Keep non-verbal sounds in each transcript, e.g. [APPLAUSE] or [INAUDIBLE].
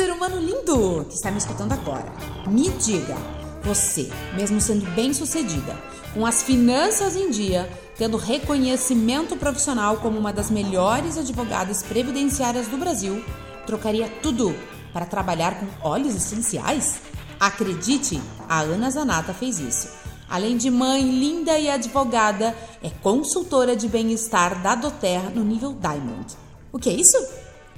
ser humano lindo que está me escutando agora, me diga, você, mesmo sendo bem-sucedida, com as finanças em dia, tendo reconhecimento profissional como uma das melhores advogadas previdenciárias do Brasil, trocaria tudo para trabalhar com óleos essenciais? Acredite, a Ana Zanata fez isso. Além de mãe linda e advogada, é consultora de bem-estar da Doterra no nível Diamond. O que é isso?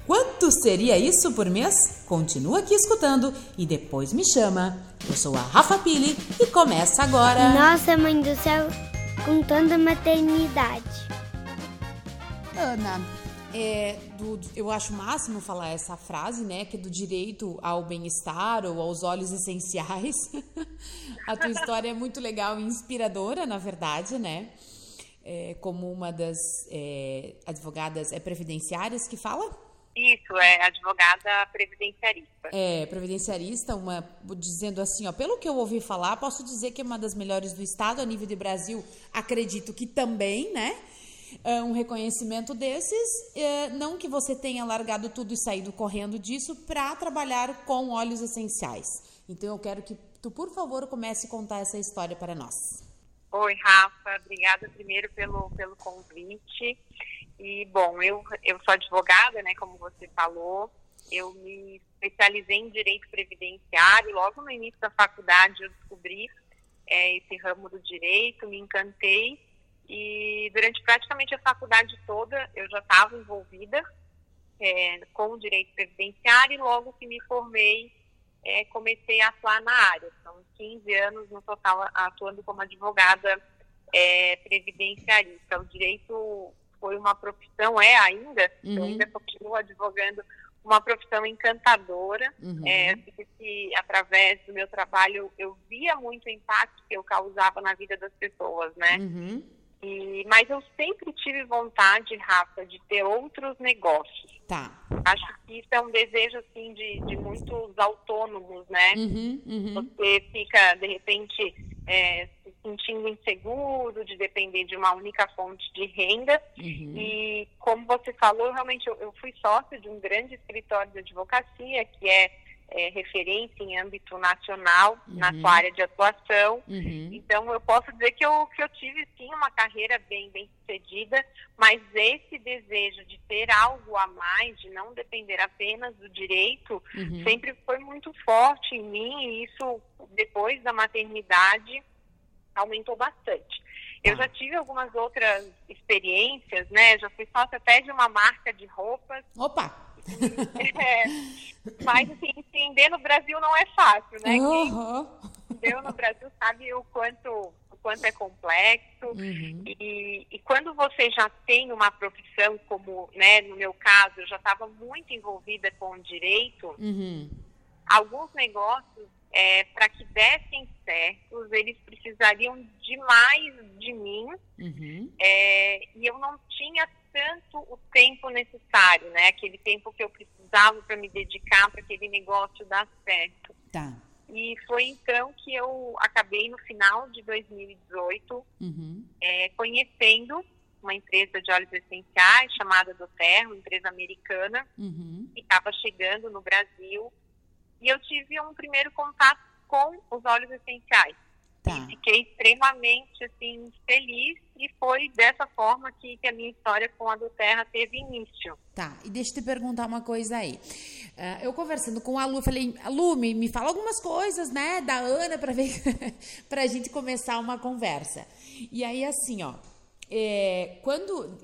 Quanto seria isso por mês? Continua aqui escutando e depois me chama. Eu sou a Rafa Pili e começa agora. Nossa, mãe do céu, com tanta maternidade. Ana, é, do, eu acho máximo falar essa frase, né? Que é do direito ao bem-estar ou aos olhos essenciais. [LAUGHS] a tua história é muito legal e inspiradora, na verdade, né? É, como uma das é, advogadas é previdenciárias que fala? Isso, é advogada previdenciarista. É, previdenciarista, uma, dizendo assim, ó, pelo que eu ouvi falar, posso dizer que é uma das melhores do estado, a nível de Brasil, acredito que também, né? Uh, um reconhecimento desses, uh, não que você tenha largado tudo e saído correndo disso para trabalhar com óleos essenciais. Então eu quero que tu, por favor, comece a contar essa história para nós. Oi, Rafa, obrigada primeiro pelo, pelo convite. E, bom, eu, eu sou advogada, né, como você falou, eu me especializei em direito previdenciário, logo no início da faculdade eu descobri é, esse ramo do direito, me encantei e durante praticamente a faculdade toda eu já estava envolvida é, com o direito previdenciário e logo que me formei é, comecei a atuar na área. São 15 anos no total atuando como advogada é, previdenciarista. O direito foi uma profissão, é ainda, uhum. eu ainda continuo advogando, uma profissão encantadora. Uhum. É, que, através do meu trabalho eu via muito o impacto que eu causava na vida das pessoas, né? Uhum. E, mas eu sempre tive vontade, Rafa, de ter outros negócios. Tá. Acho que isso é um desejo, assim, de, de muitos autônomos, né? Uhum, uhum. Você fica, de repente, é, sentindo inseguro, de depender de uma única fonte de renda. Uhum. E, como você falou, realmente eu, eu fui sócio de um grande escritório de advocacia, que é é, referência em âmbito nacional uhum. na sua área de atuação. Uhum. Então, eu posso dizer que eu, que eu tive, sim, uma carreira bem, bem sucedida, mas esse desejo de ter algo a mais, de não depender apenas do direito, uhum. sempre foi muito forte em mim e isso, depois da maternidade, aumentou bastante. Eu tá. já tive algumas outras experiências, né? Já fui sócia até de uma marca de roupas. Opa! [LAUGHS] É, mas, assim, entender no Brasil não é fácil, né? Uhum. Quem entendeu no Brasil sabe o quanto, o quanto é complexo. Uhum. E, e quando você já tem uma profissão, como, né, no meu caso, eu já estava muito envolvida com o direito, uhum. alguns negócios, é, para que dessem certos, eles precisariam demais de mim. Uhum. É, e eu não tinha tanto o tempo necessário, né? Aquele tempo que eu precisava para me dedicar para aquele negócio dar certo. Tá. E foi então que eu acabei no final de 2018 uhum. é, conhecendo uma empresa de óleos essenciais chamada Doterra, uma empresa americana, uhum. que estava chegando no Brasil. E eu tive um primeiro contato com os óleos essenciais. Tá. E fiquei extremamente assim, feliz e foi dessa forma que, que a minha história com a do Terra teve início. Tá, e deixa eu te perguntar uma coisa aí. Uh, eu conversando com a Lu, falei, Lu, me, me fala algumas coisas, né, da Ana, para ver, [LAUGHS] pra gente começar uma conversa. E aí, assim, ó, é, quando,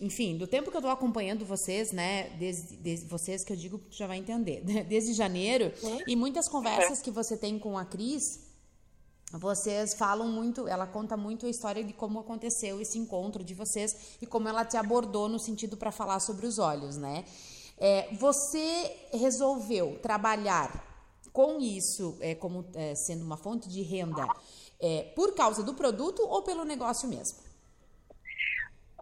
enfim, do tempo que eu tô acompanhando vocês, né, desde, desde vocês que eu digo que já vai entender, [LAUGHS] desde janeiro, e muitas conversas que você tem com a Cris, vocês falam muito, ela conta muito a história de como aconteceu esse encontro de vocês e como ela te abordou no sentido para falar sobre os olhos, né? É, você resolveu trabalhar com isso é, como é, sendo uma fonte de renda é, por causa do produto ou pelo negócio mesmo?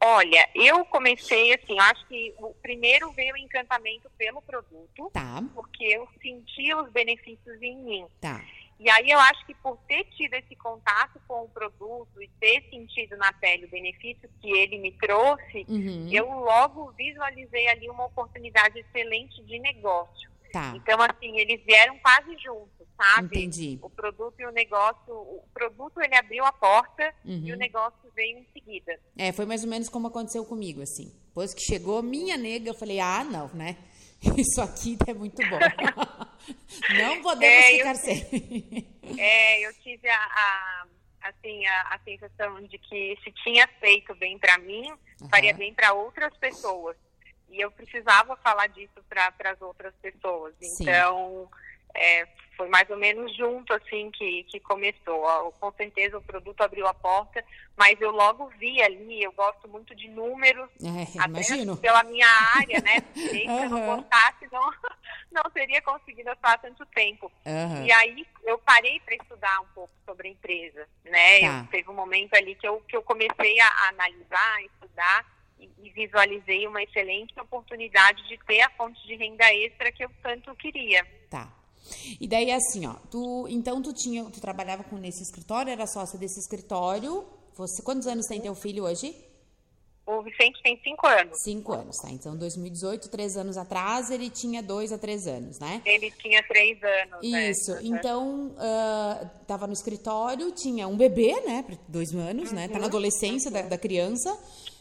Olha, eu comecei assim, acho que o primeiro veio o encantamento pelo produto, tá. porque eu senti os benefícios em mim. Tá. E aí eu acho que por ter tido esse contato com o produto e ter sentido na pele o benefício que ele me trouxe, uhum. eu logo visualizei ali uma oportunidade excelente de negócio. Tá. Então, assim, eles vieram quase juntos, sabe? Entendi. O produto e o negócio, o produto ele abriu a porta Uhum. e o negócio veio em seguida. É, foi mais ou menos como aconteceu comigo, assim. Depois que chegou minha nega, eu falei, ah, não, né? [LAUGHS] Isso aqui é muito bom. [LAUGHS] não podemos É, eu ficar sem. [LAUGHS] É, eu tive a, a- assim, a, a sensação de que se tinha feito bem para mim, faria Aham. bem para outras pessoas. E eu precisava falar disso para as outras pessoas. Sim. Então, é, foi mais ou menos junto assim que, que começou. Com certeza o produto abriu a porta, mas eu logo vi ali, eu gosto muito de números, É, [LAUGHS] imagino. pela minha área, né? [LAUGHS] Se eu não gostasse, não, [LAUGHS] não teria conseguido atuar tanto tempo. Aham. E aí eu parei para estudar um pouco sobre a empresa, né? Tá. Eu, teve um momento ali que eu, que eu comecei a, a analisar, a estudar e, e visualizei uma excelente oportunidade de ter a fonte de renda extra que eu tanto queria. Tá. E daí, assim, ó, tu, então tu tinha, tu trabalhava com nesse escritório, era sócia desse escritório. Você, quantos anos tem teu filho hoje? O Vicente tem cinco anos. Cinco anos, tá? Então, 2018, três anos atrás, ele tinha dois a três anos, né? Ele tinha três anos. né? Isso. Então, ah, tava no escritório, tinha um bebê, né? Dois anos, né? Tá na adolescência da, da criança.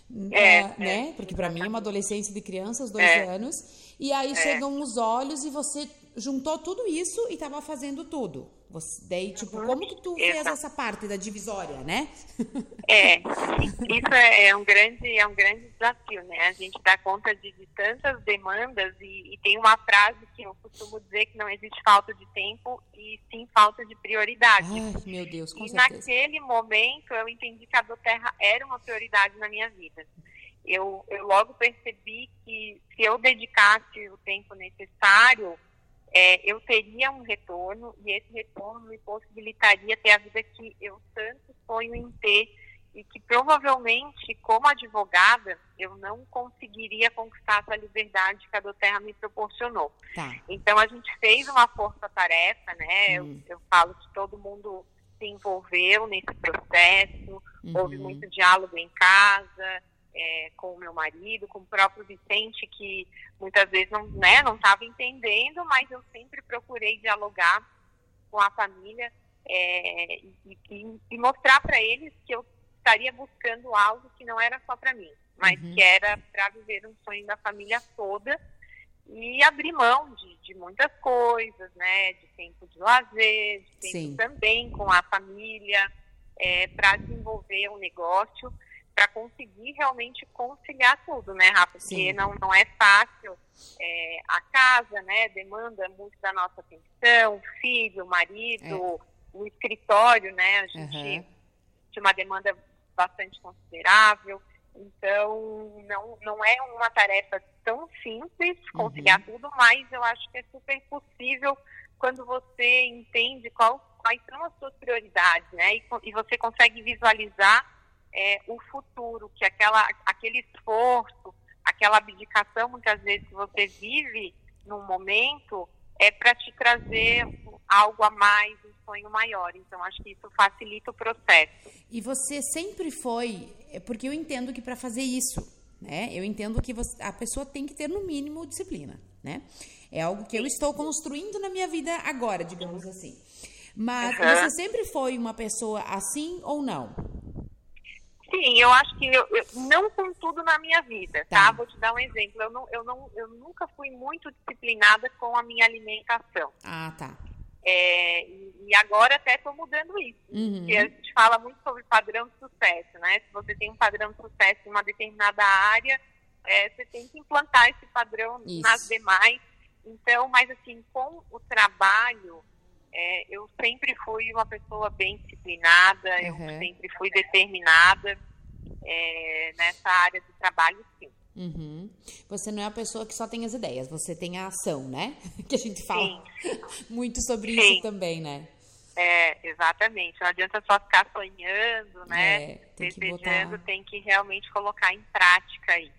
Uhum. É, ah, né? Porque para mim é uma adolescência de criança, os dois É. anos. E aí chegam os olhos e você juntou tudo isso e tava fazendo tudo. Você, daí, tipo, como que tu fez Uhum. Exato. essa parte da divisória, né? É, isso é, é um grande, é um grande desafio, né? A gente dá conta de, de tantas demandas e, e tem uma frase que eu costumo dizer que não existe falta de tempo e sim falta de prioridade. Ai, meu Deus, com E certeza. naquele momento eu entendi que a Doterra era uma prioridade na minha vida. Eu, eu logo percebi que se eu dedicasse o tempo necessário, é, eu teria um retorno e esse retorno me possibilitaria ter a vida que eu tanto sonho em ter e que provavelmente, como advogada, eu não conseguiria conquistar essa liberdade que a Doterra me proporcionou. Tá. Então a gente fez uma força-tarefa, né? Eu- Hum. Eu, falo que todo mundo se envolveu nesse processo, houve Uhum. muito diálogo em casa, é, com o meu marido, com o próprio Vicente, que muitas vezes não né, não estava entendendo, mas eu sempre procurei dialogar com a família é, e, e- e mostrar para eles que eu estaria buscando algo que não era só para mim, mas Uhum. que era para viver um sonho da família toda e abrir mão de, de muitas coisas, né? De tempo de lazer, de tempo Sim. também com a família, para desenvolver um negócio, para conseguir realmente conciliar tudo, né, Rafa? Porque Sim. não, não é fácil. É, a casa, né, demanda muito da nossa atenção, o filho, o marido, o escritório, né? A gente Aham. tinha uma demanda bastante considerável. Então, não, não é uma tarefa tão simples conciliar tudo, mas eu acho que é super possível quando você entende qual, quais são as suas prioridades, né? E, e você consegue visualizar é, o futuro, que aquela, aquele esforço, aquela abdicação, muitas vezes, que você vive num momento, é para te trazer algo a mais, um sonho maior. Então, acho que isso facilita o processo. E você sempre foi, é porque eu entendo que para fazer isso, né? Eu entendo que você- a pessoa tem que ter no mínimo disciplina, né? É algo que eu estou construindo na minha vida agora, digamos assim. Mas Uhum. você sempre foi uma pessoa assim ou não? Sim, eu acho que eu, eu- não com tudo na minha vida, Tá. tá? Vou te dar um exemplo. Eu, não, eu, não, eu nunca fui muito disciplinada com a minha alimentação. Ah, tá. É, e, agora até estou mudando isso. Uhum. Porque a gente fala muito sobre padrão de sucesso, né? Se você tem um padrão de sucesso em uma determinada área, é, você tem que implantar esse padrão Isso. nas demais. Então, mas assim, com o trabalho, é, eu sempre fui uma pessoa bem disciplinada, eu Uhum. sempre fui determinada é, nessa área de trabalho, sim. Uhum. Você não é a pessoa que só tem as ideias, você tem a ação, né? [LAUGHS] Que a gente fala [LAUGHS] muito sobre Sim. isso também, né? É, exatamente. Não adianta só ficar sonhando, né? É, tem que Desejando, botar- tem que realmente colocar em prática aí.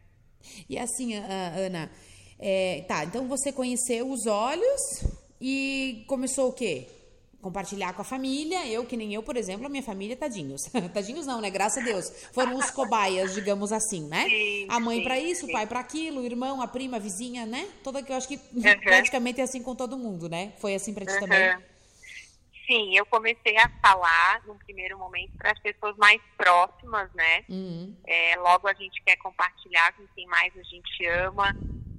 E assim, Ana, é, tá, então você conheceu os olhos e começou o quê? compartilhar com a família. Eu, que nem eu, por exemplo, a minha família, tadinhos. [LAUGHS] tadinhos não, né? Graças a Deus. Foram os cobaias, digamos assim, né? Sim, a mãe para isso, o pai para aquilo, o irmão, a prima, a vizinha, né? Toda que eu acho que [LAUGHS] praticamente é assim com todo mundo, né? Foi assim pra ti também? Sim, eu comecei a falar num primeiro momento para as pessoas mais próximas, né? Uhum. É, logo a gente quer compartilhar com quem mais a gente ama.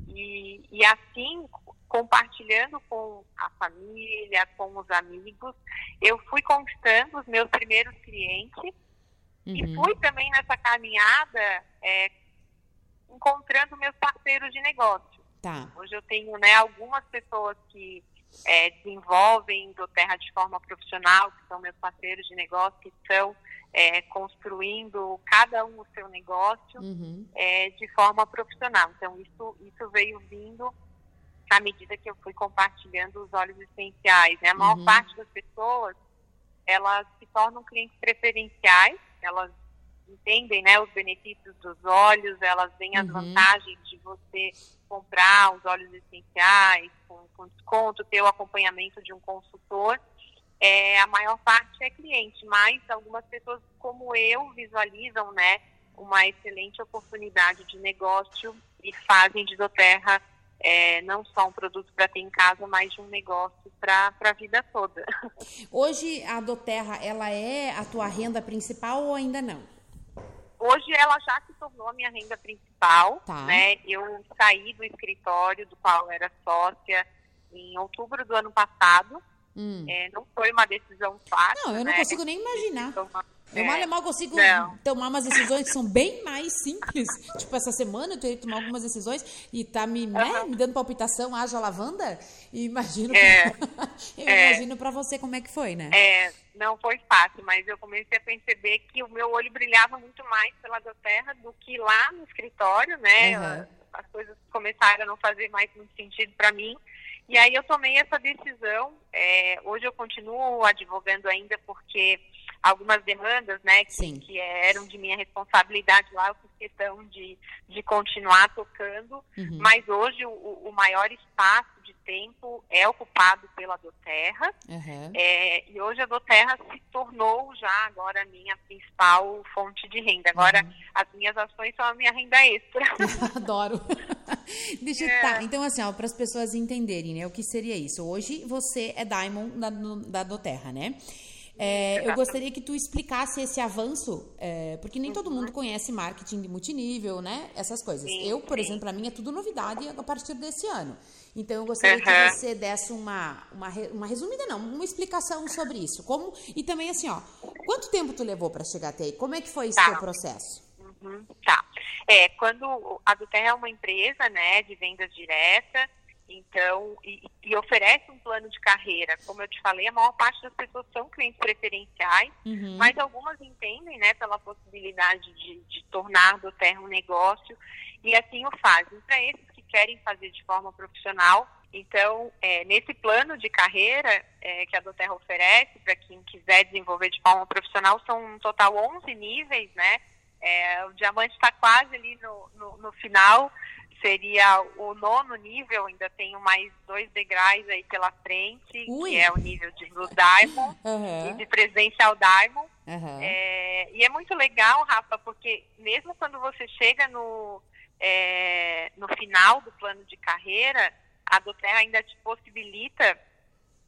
E, e assim, compartilhando com a família, com os amigos, eu fui conquistando os meus primeiros clientes e Uhum. fui também nessa caminhada é, encontrando meus parceiros de negócio. Tá. Hoje eu tenho né, algumas pessoas que é, desenvolvem do Terra de forma profissional, que são meus parceiros de negócio, que estão é, construindo cada um o seu negócio Uhum. é, de forma profissional. Então, isso, isso veio vindo à medida que eu fui compartilhando os óleos essenciais. Né? A maior Uhum. parte das pessoas, elas se tornam clientes preferenciais, elas entendem né, os benefícios dos óleos, elas veem as Uhum. vantagens de você comprar os óleos essenciais com, com desconto, ter o acompanhamento de um consultor. É, a maior parte é cliente, mas algumas pessoas como eu visualizam né, uma excelente oportunidade de negócio e fazem de Doterra é, não só um produto para ter em casa, mas de um negócio para a vida toda. Hoje a Doterra, ela é a tua renda principal ou ainda não? Hoje ela já se tornou a minha renda principal, Tá. né? Eu saí do escritório do qual era sócia em outubro do ano passado. Hum. É, não foi uma decisão fácil. Não, eu não né? consigo nem imaginar. Então, Eu é, mal e mal consigo não. tomar umas decisões que são bem mais simples. tipo, essa semana eu teria que tomar algumas decisões e tá me, né, me dando palpitação, haja lavanda. E imagino, É. [LAUGHS] eu É. imagino pra você como é que foi, né? É, não foi fácil, mas eu comecei a perceber que o meu olho brilhava muito mais pela Doterra do que lá no escritório, né? Uhum. As coisas começaram a não fazer mais muito sentido para mim. E aí eu tomei essa decisão. É, hoje eu continuo advogando ainda porque algumas demandas, né, que, que eram de minha responsabilidade lá, eu fiz questão de, de continuar tocando. Uhum. Mas hoje o, o maior espaço de tempo é ocupado pela Doterra. Aham. É, e hoje a Doterra se tornou já agora a minha principal fonte de renda. Agora Uhum. as minhas ações são a minha renda extra. [LAUGHS] Adoro. [LAUGHS] Deixa eu. É. Tá, então assim, para as pessoas entenderem, né, o que seria isso. Hoje você é Diamond da, da Doterra, né? É, eu gostaria que tu explicasse esse avanço, é, porque nem todo mundo conhece marketing de multinível, né? Essas coisas. Sim, eu, por sim. exemplo, para mim é tudo novidade a partir desse ano. Então eu gostaria que Aham. você desse uma, uma, uma resumida, não, uma explicação sobre isso. Como e também assim, ó, quanto tempo tu levou para chegar até aí? Como é que foi esse Tá. teu processo? Uhum, tá. É, quando a Doterra é uma empresa, né, de vendas direta, então, e, e oferece um plano de carreira. Como eu te falei, a maior parte das pessoas são clientes preferenciais, Uhum. mas algumas entendem, né, pela possibilidade de, de tornar do Terra um negócio e assim o fazem. Para esses que querem fazer de forma profissional, então, é, nesse plano de carreira é, que a Doterra oferece para quem quiser desenvolver de forma profissional, são um total 11 níveis, né? É, o diamante está quase ali no, no, no final, seria o nono nível, ainda tenho mais dois degraus aí pela frente, Ui. que é o nível de Blue Diamond [LAUGHS] e Aham. de Presidential Diamond. Aham. É, e é muito legal, Rafa, porque mesmo quando você chega no, é, no final do plano de carreira, a Doterra ainda te possibilita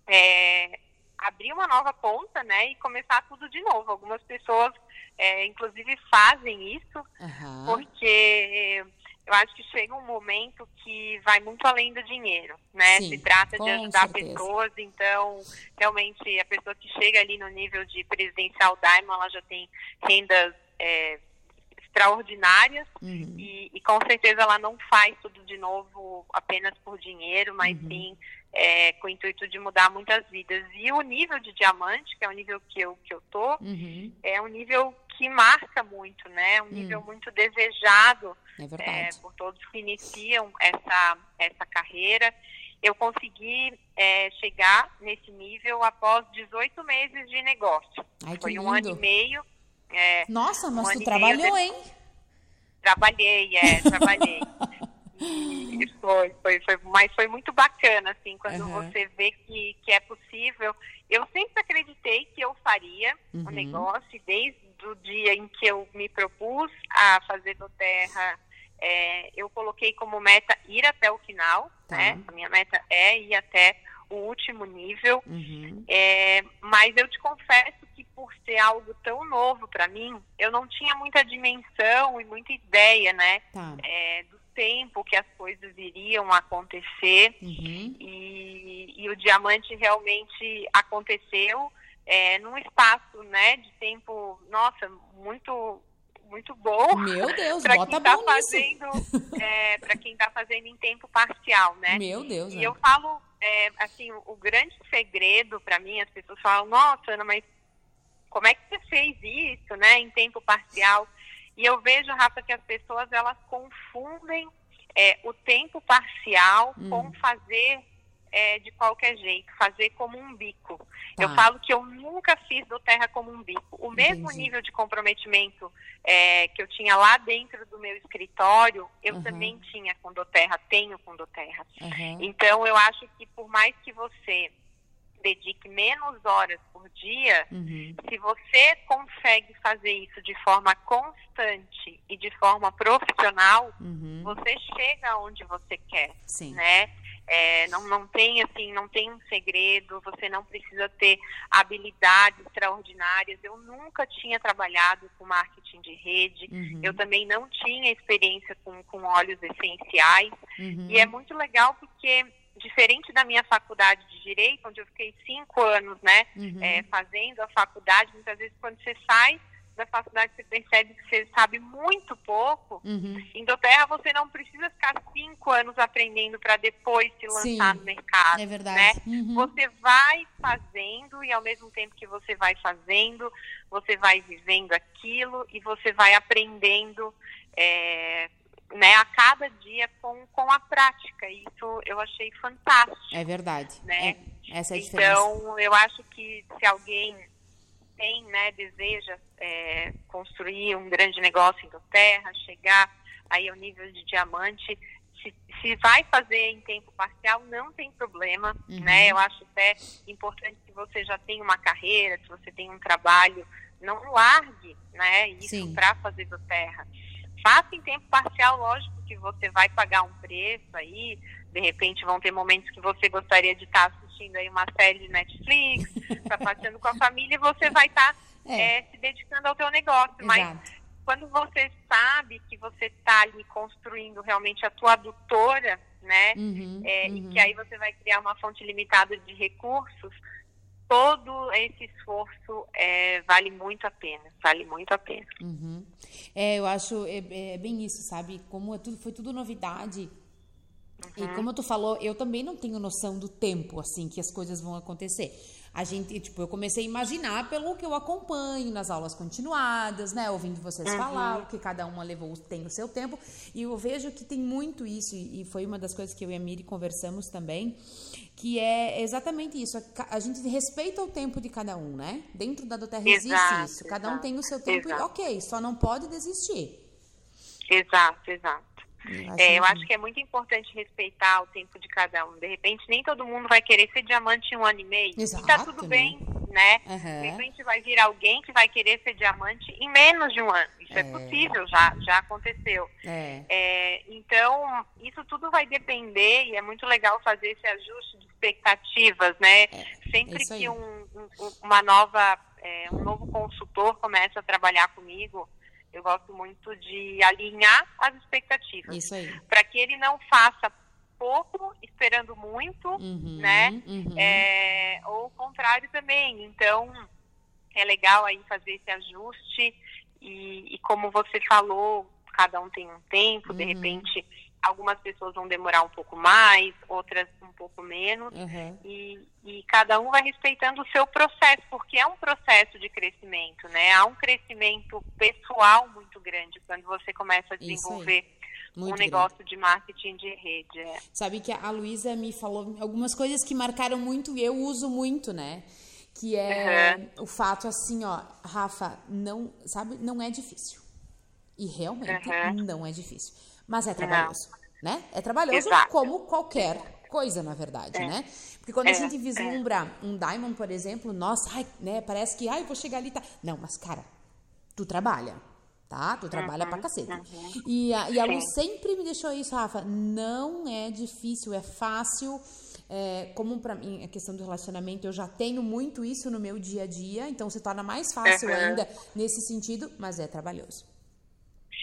é, abrir uma nova conta, né, e começar tudo de novo. Algumas pessoas, é, inclusive, fazem isso Aham. porque eu acho que chega um momento que vai muito além do dinheiro, né? Sim, Se trata de ajudar certeza. pessoas, então realmente a pessoa que chega ali no nível de presidencial Diamond, ela já tem rendas é, extraordinárias Uhum. e, e com certeza ela não faz tudo de novo apenas por dinheiro, mas Uhum. sim é, com o intuito de mudar muitas vidas. E o nível de diamante, que é o nível que eu, que eu tô, Uhum. é um nível que marca muito, né? Um nível muito desejado É é, por todos que iniciam essa, essa carreira. Eu consegui é, chegar nesse nível após 18 meses de negócio. Ai, Foi um ano e meio. é, Nossa, mas um tu trabalhou, meio hein? trabalhei, é, trabalhei. [LAUGHS] Foi, foi, foi, mas foi muito bacana, assim, quando Aham. você vê que, que é possível. Eu sempre acreditei que eu faria o Uhum. um negócio, desde o dia em que eu me propus a fazer do terra, é, eu coloquei como meta ir até o final, Tá. né? A minha meta é ir até o último nível. Uhum. É, mas eu te confesso que por ser algo tão novo para mim, eu não tinha muita dimensão e muita ideia, né, Tá. é, do tempo que as coisas iriam acontecer. Uhum. E, e o diamante realmente aconteceu é, num espaço, né, de tempo, nossa, muito muito bom Meu [LAUGHS] Deus, para bota quem a está fazendo, é, para quem tá fazendo em tempo parcial, né? Meu Deus, E né? eu falo, é, assim, o, o grande segredo para mim, as pessoas falam, nossa, Ana, mas como é que você fez isso, né, em tempo parcial? E eu vejo, Rafa, que as pessoas, elas confundem é, o tempo parcial Hum. com fazer é, de qualquer jeito, fazer como um bico. Tá. Eu falo que eu nunca fiz do terra como um bico. O mesmo Entendi. nível de comprometimento é, que eu tinha lá dentro do meu escritório, eu Uhum. também tinha com do terra, tenho com do terra. Aham. Então, eu acho que por mais que você dedique menos horas por dia, Uhum. se você consegue fazer isso de forma constante e de forma profissional, Uhum. você chega onde você quer, Sim. né? É, não, não tem assim, não tem um segredo, você não precisa ter habilidades extraordinárias. Eu nunca tinha trabalhado com marketing de rede, Uhum. eu também não tinha experiência com, com óleos essenciais. Uhum. E é muito legal porque, diferente da minha faculdade de Direito, onde eu fiquei cinco anos, né, Uhum. é, fazendo a faculdade, muitas vezes quando você sai da faculdade você percebe que você sabe muito pouco. Uhum. Em Doterra você não precisa ficar cinco anos aprendendo para depois se lançar Sim, no mercado. É verdade. né? Uhum. Você vai fazendo e ao mesmo tempo que você vai fazendo, você vai vivendo aquilo e você vai aprendendo é, né, a cada dia com, com a prática. Isso eu achei fantástico. É verdade. Né? É, essa é a diferença. Então, eu acho que se alguém tem, né, deseja é, construir um grande negócio em Doterra, chegar aí ao nível de diamante, se, se vai fazer em tempo parcial, não tem problema, Uhum. né? Eu acho até importante que você já tenha uma carreira, que você tenha um trabalho, não largue, né, isso para fazer Doterra. Faça em tempo parcial, lógico que você vai pagar um preço aí, de repente vão ter momentos que você gostaria de estar assistindo aí uma série de Netflix, [LAUGHS] tá passeando com a família e você vai estar É. é, se dedicando ao teu negócio. Mas Exato. quando você sabe que você está ali construindo realmente a tua adutora, né? Uhum, é, uhum. E que aí você vai criar uma fonte limitada de recursos, todo esse esforço é, vale muito a pena, vale muito a pena. Uhum. É, eu acho é, é bem isso, sabe? Como é tudo, foi tudo novidade. E Uhum. como tu falou, eu também não tenho noção do tempo, assim, que as coisas vão acontecer. A gente, tipo, eu comecei a imaginar pelo que eu acompanho nas aulas continuadas, né? Ouvindo vocês Uhum. falar, o que cada uma levou, tem o seu tempo. E eu vejo que tem muito isso, e e foi uma das coisas que eu e a Miri conversamos também, que é exatamente isso. a gente respeita o tempo de cada um, né? Dentro da Doterra existe isso. Cada um exato, tem o seu tempo exato. e ok, só não pode desistir. Exato, exato. Eu acho É, eu acho que é muito importante respeitar o tempo de cada um. De repente, nem todo mundo vai querer ser diamante em um ano e meio. e tá Exato, tudo né? bem, né? Aham. De repente vai vir alguém que vai querer ser diamante em menos de um ano. Isso é, possível, já, já aconteceu. É. É, então, isso tudo vai depender e é muito legal fazer esse ajuste de expectativas, né? Sempre É, aí. que um, um- uma nova, é, um novo consultor começa a trabalhar comigo, eu gosto muito de alinhar as expectativas Isso aí. para que ele não faça pouco esperando muito, Uhum, né? uhum. É, ou o contrário também. Então, é legal aí fazer esse ajuste e, e como você falou, cada um tem um tempo, de Uhum. repente algumas pessoas vão demorar um pouco mais, outras um pouco menos. Uhum. E, e cada um vai respeitando o seu processo, porque é um processo de crescimento, né? Há um crescimento pessoal muito grande quando você começa a desenvolver um Muito negócio de marketing de rede. é. Sabe que a Luísa me falou algumas coisas que marcaram muito e eu uso muito, né? Que é o fato assim, ó, Rafa, não, sabe, não é difícil. E realmente Uhum. não é difícil. Mas é trabalhoso, né? É trabalhoso Exato. como qualquer coisa, na verdade, é. né? Porque quando é. a gente vislumbra é. um diamond, por exemplo, nossa, ai, né, parece que, ai, vou chegar ali, tá. Não, mas cara, tu trabalha, tá? Tu trabalha uhum, pra cacete. Uhum. E a, e a Lu sempre me deixou isso, Rafa, não é difícil, é fácil. É, como para mim a questão do relacionamento, eu já tenho muito isso no meu dia a dia, então se torna mais fácil uhum. ainda nesse sentido, mas é trabalhoso.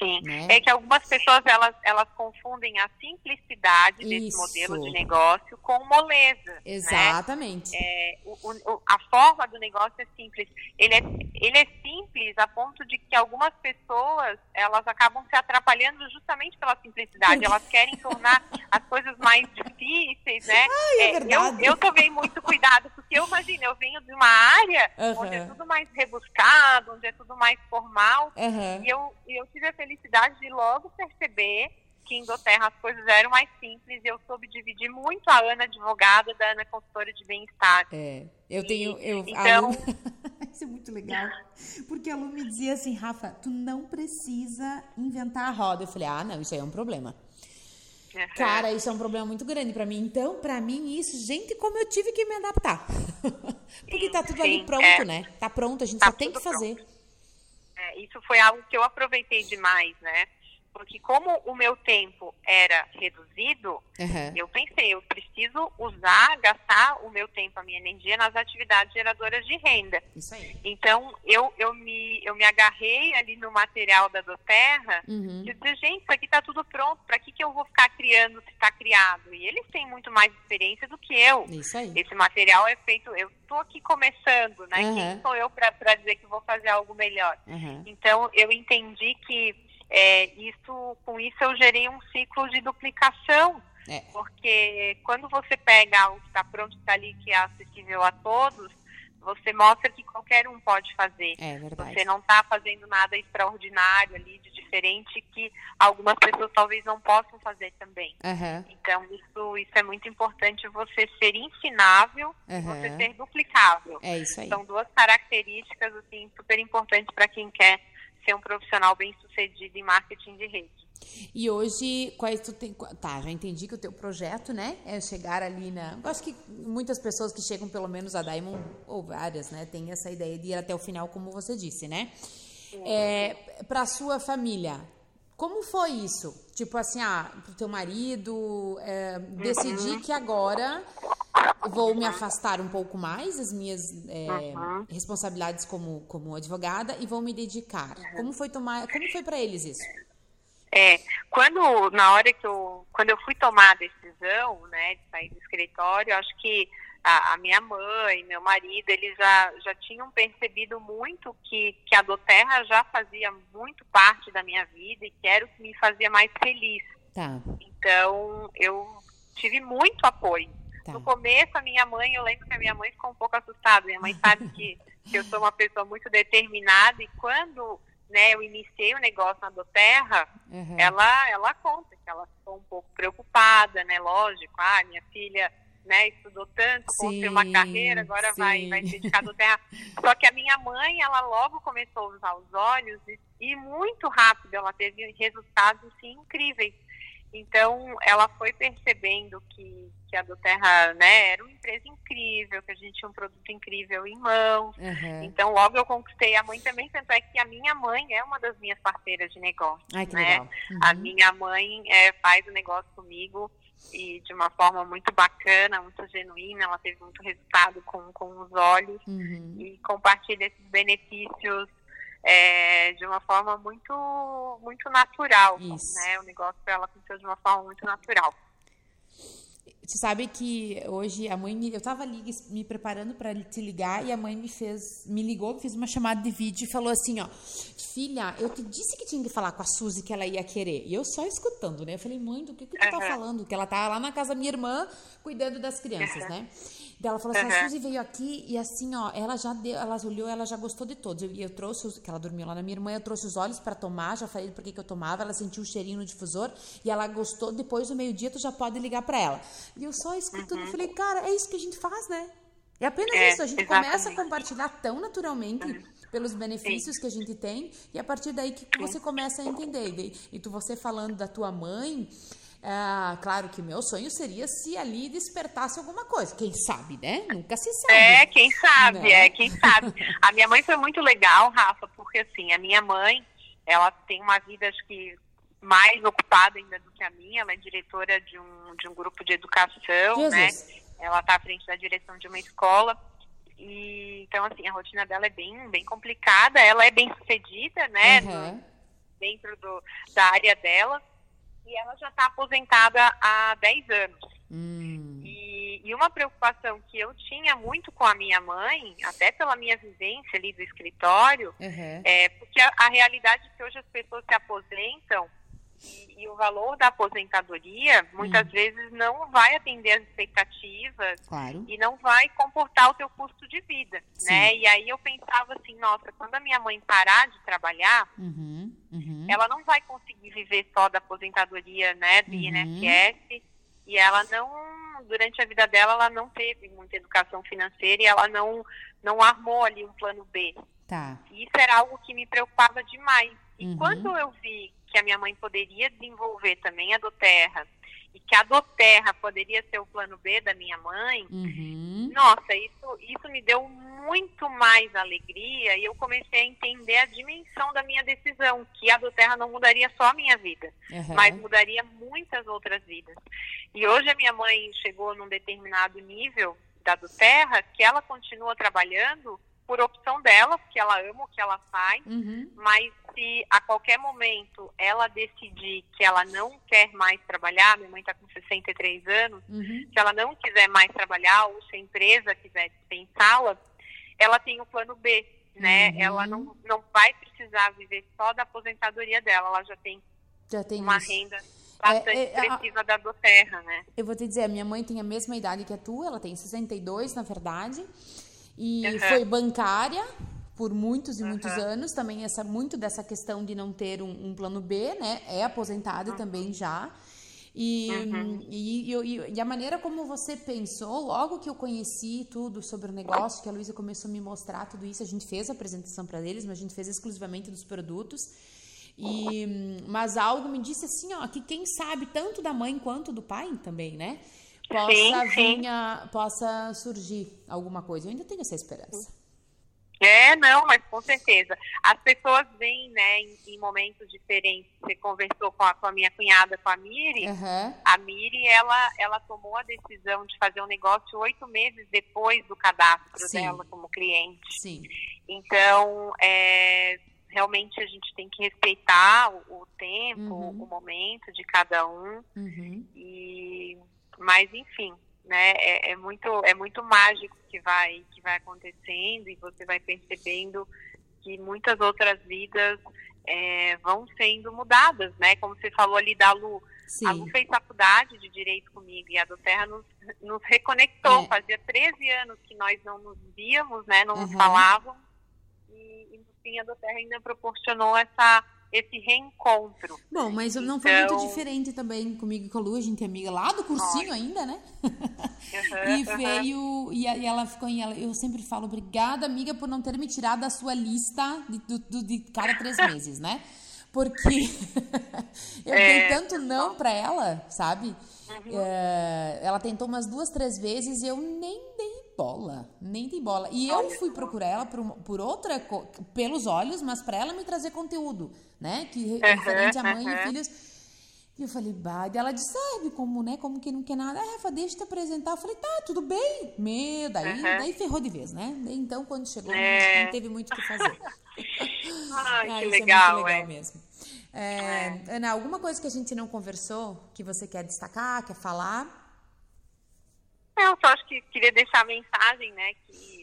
Sim. Né? É que algumas pessoas elas, elas confundem a simplicidade desse Isso. modelo de negócio com moleza. Né? Exatamente. Né? É, o, o, a forma do negócio é simples. Ele é, ele é simples a ponto de que algumas pessoas elas acabam se atrapalhando justamente pela simplicidade. Elas querem tornar as coisas mais difíceis, né? [LAUGHS] Ai, é, é eu, eu tomei muito cuidado, porque eu imagino, eu venho de uma área uhum. onde é tudo mais rebuscado, onde é tudo mais formal, uhum. e eu, eu tive a felicidade de logo perceber que em Doterra as coisas eram mais simples e eu soube dividir muito a Ana advogada da Ana consultora de bem-estar. É, eu tenho... Eu, então... Lu... [LAUGHS] Isso é muito legal. Porque a Lu me dizia assim, Rafa, tu não precisa inventar a roda. Eu falei, ah, não, isso aí é um problema. Cara, isso é um problema muito grande para mim. Então, para mim, isso, gente, como eu tive que me adaptar. [LAUGHS] Porque tá tudo sim, ali pronto, é. né? Tá pronto, a gente tá só tem que fazer. Pronto. É, isso foi algo que eu aproveitei demais, né? Porque como o meu tempo era reduzido, uhum. eu pensei, eu preciso usar, gastar o meu tempo, a minha energia nas atividades geradoras de renda. Isso aí. Então, eu, eu, me, eu me agarrei ali no material da Doterra uhum. e disse, gente, isso aqui está tudo pronto, para que, que eu vou ficar criando se está criado? E eles têm muito mais experiência do que eu. Isso aí. Esse material é feito, eu estou aqui começando, né? Uhum. Quem sou eu para dizer que vou fazer algo melhor? Então, eu entendi que é, isso, com isso eu gerei um ciclo de duplicação, é. porque quando você pega algo que está pronto, está ali, que é acessível a todos, você mostra que qualquer um pode fazer. É verdade. Você não está fazendo nada extraordinário ali, de diferente, que algumas pessoas talvez não possam fazer também. Uhum. Então, isso, isso é muito importante, você ser ensinável uhum. você ser duplicável. É isso aí. São duas características, assim, super importantes para quem quer ser um profissional bem sucedido em marketing de rede. E hoje, quais tu tem. Tá, já entendi que o teu projeto, né, é chegar ali na. Eu acho que muitas pessoas que chegam, pelo menos a Diamond, ou várias, né, tem essa ideia de ir até o final, como você disse, né? É, para sua família, como foi isso? Tipo assim, ah, pro teu marido, é, decidir que agora vou me afastar um pouco mais das minhas é, uhum. responsabilidades como, como advogada e vou me dedicar. Uhum. Como foi tomar, como foi para eles isso? É, quando na hora que eu, quando eu fui tomar a decisão, né, de sair do escritório, acho que a, a, minha mãe, meu marido, eles já, já tinham percebido muito que, que a Doterra já fazia muito parte da minha vida e que era o que me fazia mais feliz. Tá. Então, eu tive muito apoio. Tá. No começo, a minha mãe, eu lembro que a minha mãe ficou um pouco assustada. Minha mãe sabe que, que eu sou uma pessoa muito determinada e quando né, eu iniciei o negócio na Doterra, uhum. ela, ela conta que ela ficou um pouco preocupada, né? Lógico, ah, minha filha né, estudou tanto, construiu uma carreira, agora vai, vai se dedicar do terra. Só que a minha mãe, ela logo começou a usar os olhos e, e muito rápido ela teve resultados assim, incríveis. Então, ela foi percebendo que, que a Doterra né, era uma empresa incrível, que a gente tinha um produto incrível em mãos. Uhum. Então, logo eu conquistei a mãe também, tanto é que a minha mãe é uma das minhas parceiras de negócio. Ai, né? Uhum. A minha mãe é, faz o negócio comigo e de uma forma muito bacana, muito genuína, ela teve muito resultado com, com os olhos uhum. e compartilha esses benefícios é, de uma forma muito muito natural, Isso. né? O negócio para ela aconteceu de uma forma muito natural. Você sabe que hoje a mãe me, eu estava ali me preparando para te ligar e a mãe me fez, me ligou, fez uma chamada de vídeo e falou assim, ó, filha, eu te disse que tinha que falar com a Suzy que ela ia querer. E eu só escutando, né? Eu falei, mãe, do que que tu tá falando? Que ela tá lá na casa da minha irmã cuidando das crianças, né? Ela falou assim, a Suzy veio aqui e assim, ó, ela já deu, ela olhou, ela já gostou de todos. E eu, eu, trouxe, que ela dormiu lá na minha irmã, eu trouxe os olhos para tomar, já falei por que eu tomava, ela sentiu o cheirinho no difusor e ela gostou. Depois do meio-dia tu já pode ligar para ela. E eu só escutando, uhum. falei, cara, é isso que a gente faz, né? É apenas é, isso, a gente exatamente. começa a compartilhar tão naturalmente uhum. pelos benefícios Sim. que a gente tem e a partir daí que você começa a entender. E, e tu você falando da tua mãe, Ah, claro que o meu sonho seria se ali despertasse alguma coisa. Quem sabe, né? Nunca se sabe. É, quem sabe, Né? é, quem sabe. A minha mãe foi muito legal, Rafa, porque assim, a minha mãe, ela tem uma vida, acho que mais ocupada ainda do que a minha, ela é diretora de um, de um grupo de educação, né? Jesus. Ela está à frente da direção de uma escola. E, então, assim, a rotina dela é bem, bem complicada. Ela é bem sucedida, né? No- dentro do, da área dela. E ela já está aposentada há 10 anos. Hum, E, e uma preocupação que eu tinha muito com a minha mãe, até pela minha vivência ali do escritório, aham. é porque a, a realidade é que hoje as pessoas se aposentam e, e o valor da aposentadoria muitas vezes não vai atender as expectativas Claro. e não vai comportar o teu custo de vida, Sim. né? E aí eu pensava assim, nossa, quando a minha mãe parar de trabalhar, Uhum, uhum. ela não vai conseguir viver só da aposentadoria, né, do Uhum. INSS, e ela não, durante a vida dela, ela não teve muita educação financeira e ela não, não armou ali um plano B. Tá. E isso era algo que me preocupava demais. E Uhum. quando eu vi que a minha mãe poderia desenvolver também a Doterra, e que a Doterra poderia ser o plano B da minha mãe, Uhum. nossa, isso, isso me deu muito mais alegria e eu comecei a entender a dimensão da minha decisão, que a do Terra não mudaria só a minha vida, aham. mas mudaria muitas outras vidas. E hoje a minha mãe chegou num determinado nível da do Terra que ela continua trabalhando por opção dela, porque ela ama o que ela faz, Uhum. mas se a qualquer momento ela decidir que ela não quer mais trabalhar, minha mãe está com 63 anos, Uhum. se ela não quiser mais trabalhar ou se a empresa quiser dispensá-la, ela tem o plano B, né? Uhum. Ela não, não vai precisar viver só da aposentadoria dela, ela já tem Já tem uma isso. renda bastante É, é, a- da do terra, né? Eu vou te dizer, a minha mãe tem a mesma idade que a tua, ela tem 62, na verdade. E Uhum. foi bancária por muitos e muitos Uhum. anos. Também essa muito dessa questão de não ter um, um plano B, né? É aposentada também já. E, e, e- e a maneira como você pensou, logo que eu conheci tudo sobre o negócio, que a Luísa começou a me mostrar tudo isso, a gente fez a apresentação para eles, mas a gente fez exclusivamente dos produtos. E, mas algo me disse assim, ó, que quem sabe tanto da mãe quanto do pai também, né? Possa Sim, sim. a- possa surgir alguma coisa. Eu ainda tenho essa esperança. É, não, mas com certeza. As pessoas vêm, né, em, em momentos diferentes. Você conversou com a, com a minha cunhada, com a Miri. Aham. A Miri, ela, ela tomou a decisão de fazer um negócio oito meses depois do cadastro Sim. dela como cliente. Sim. Então, é, realmente a gente tem que respeitar o, o tempo, Uhum. o momento de cada um. Uhum. E, mas, enfim, né, é, é muito, é muito mágico que vai, que vai acontecendo e você vai percebendo que muitas outras vidas é, vão sendo mudadas, né? Como você falou ali da Lu, a Lu Sim. fez faculdade de Direito comigo e a do Terra nos, nos reconectou. É. Fazia 13 anos que nós não nos víamos, né? Não nos Uhum. falávamos. E, e no fim a do Terra ainda proporcionou essa, esse reencontro. Bom, mas não foi muito Então- diferente também comigo e com a Lu, a gente é amiga lá do cursinho ainda, né? Uhum, [LAUGHS] E uhum. veio, e, a- e ela ficou em ela. Eu sempre falo, obrigada, amiga, por não ter me tirado da sua lista de, de cada três [LAUGHS] meses, né? Porque [LAUGHS] eu dei É. tanto não pra ela, sabe? Uhum. É, ela tentou umas duas, três vezes e eu nem dei bola, nem dei bola. E eu fui procurar ela por, por outra, pelos olhos, mas pra ela me trazer conteúdo, né? Que Uhum, referente a mãe e uhum. filhos. E eu falei, bah, e ela disse, sabe como, né? Como que não quer nada. Ah, Rafa, deixa eu te apresentar. Eu falei, tá, tudo bem. Meu, daí, Uhum. daí ferrou de vez, né? Então, quando chegou, É. não teve muito o que fazer. [LAUGHS] Ai, Ah, que isso legal, é muito legal é. mesmo. É, Ana, alguma coisa que a gente não conversou, que você quer destacar, quer falar? Eu só acho que queria deixar a mensagem, né, que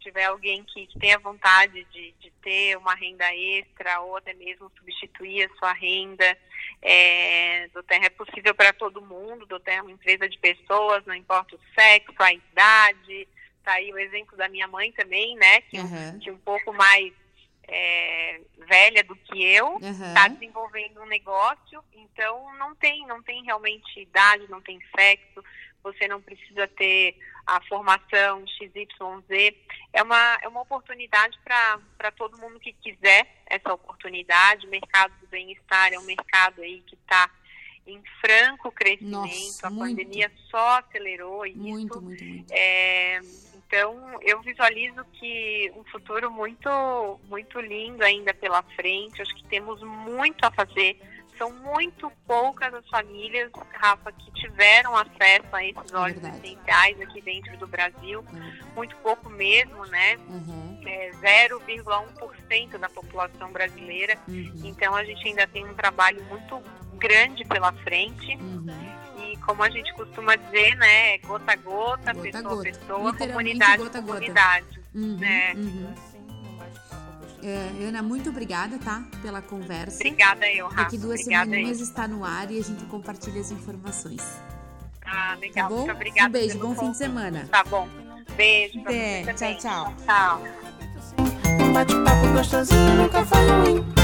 tiver alguém que, que tenha vontade de, de ter uma renda extra ou até mesmo substituir a sua renda, é, do Terra é possível para todo mundo, do Terra é uma empresa de pessoas, não importa o sexo, a idade, tá aí o exemplo da minha mãe também, né, que, Aham. que um pouco mais é, velha do que eu, está desenvolvendo um negócio, então não tem, não tem realmente idade, não tem sexo, você não precisa ter a formação XYZ. É uma, é uma oportunidade para todo mundo que quiser essa oportunidade. O mercado do bem-estar é um mercado aí que está em franco crescimento, Nossa, a muito. pandemia só acelerou isso. Muito, muito, muito. É, então, eu visualizo que um futuro muito, muito lindo ainda pela frente. Acho que temos muito a fazer. São muito poucas as famílias, Rafa, que tiveram acesso a esses É óleos verdade. essenciais aqui dentro do Brasil. É. Muito pouco mesmo, né? Uhum, É 0,1% da população brasileira. uhum, Então, a gente ainda tem um trabalho muito grande pela frente. uhum. E como a gente costuma dizer, né? Gota a gota, Gota pessoa a gota. pessoa, comunidade a comunidade. Uhum, né? É, Ana, muito obrigada, tá? Pela conversa. Obrigada eu, Rafa. Daqui duas Obrigada eu. está no ar e a gente compartilha as informações. Ah, legal. Tá bom? Muito obrigada. Um beijo, pelo bom fim de semana. Tá bom. Beijo pra Até, tchau, tchau. Tchau. Um bate-papo gostosinho nunca foi ruim.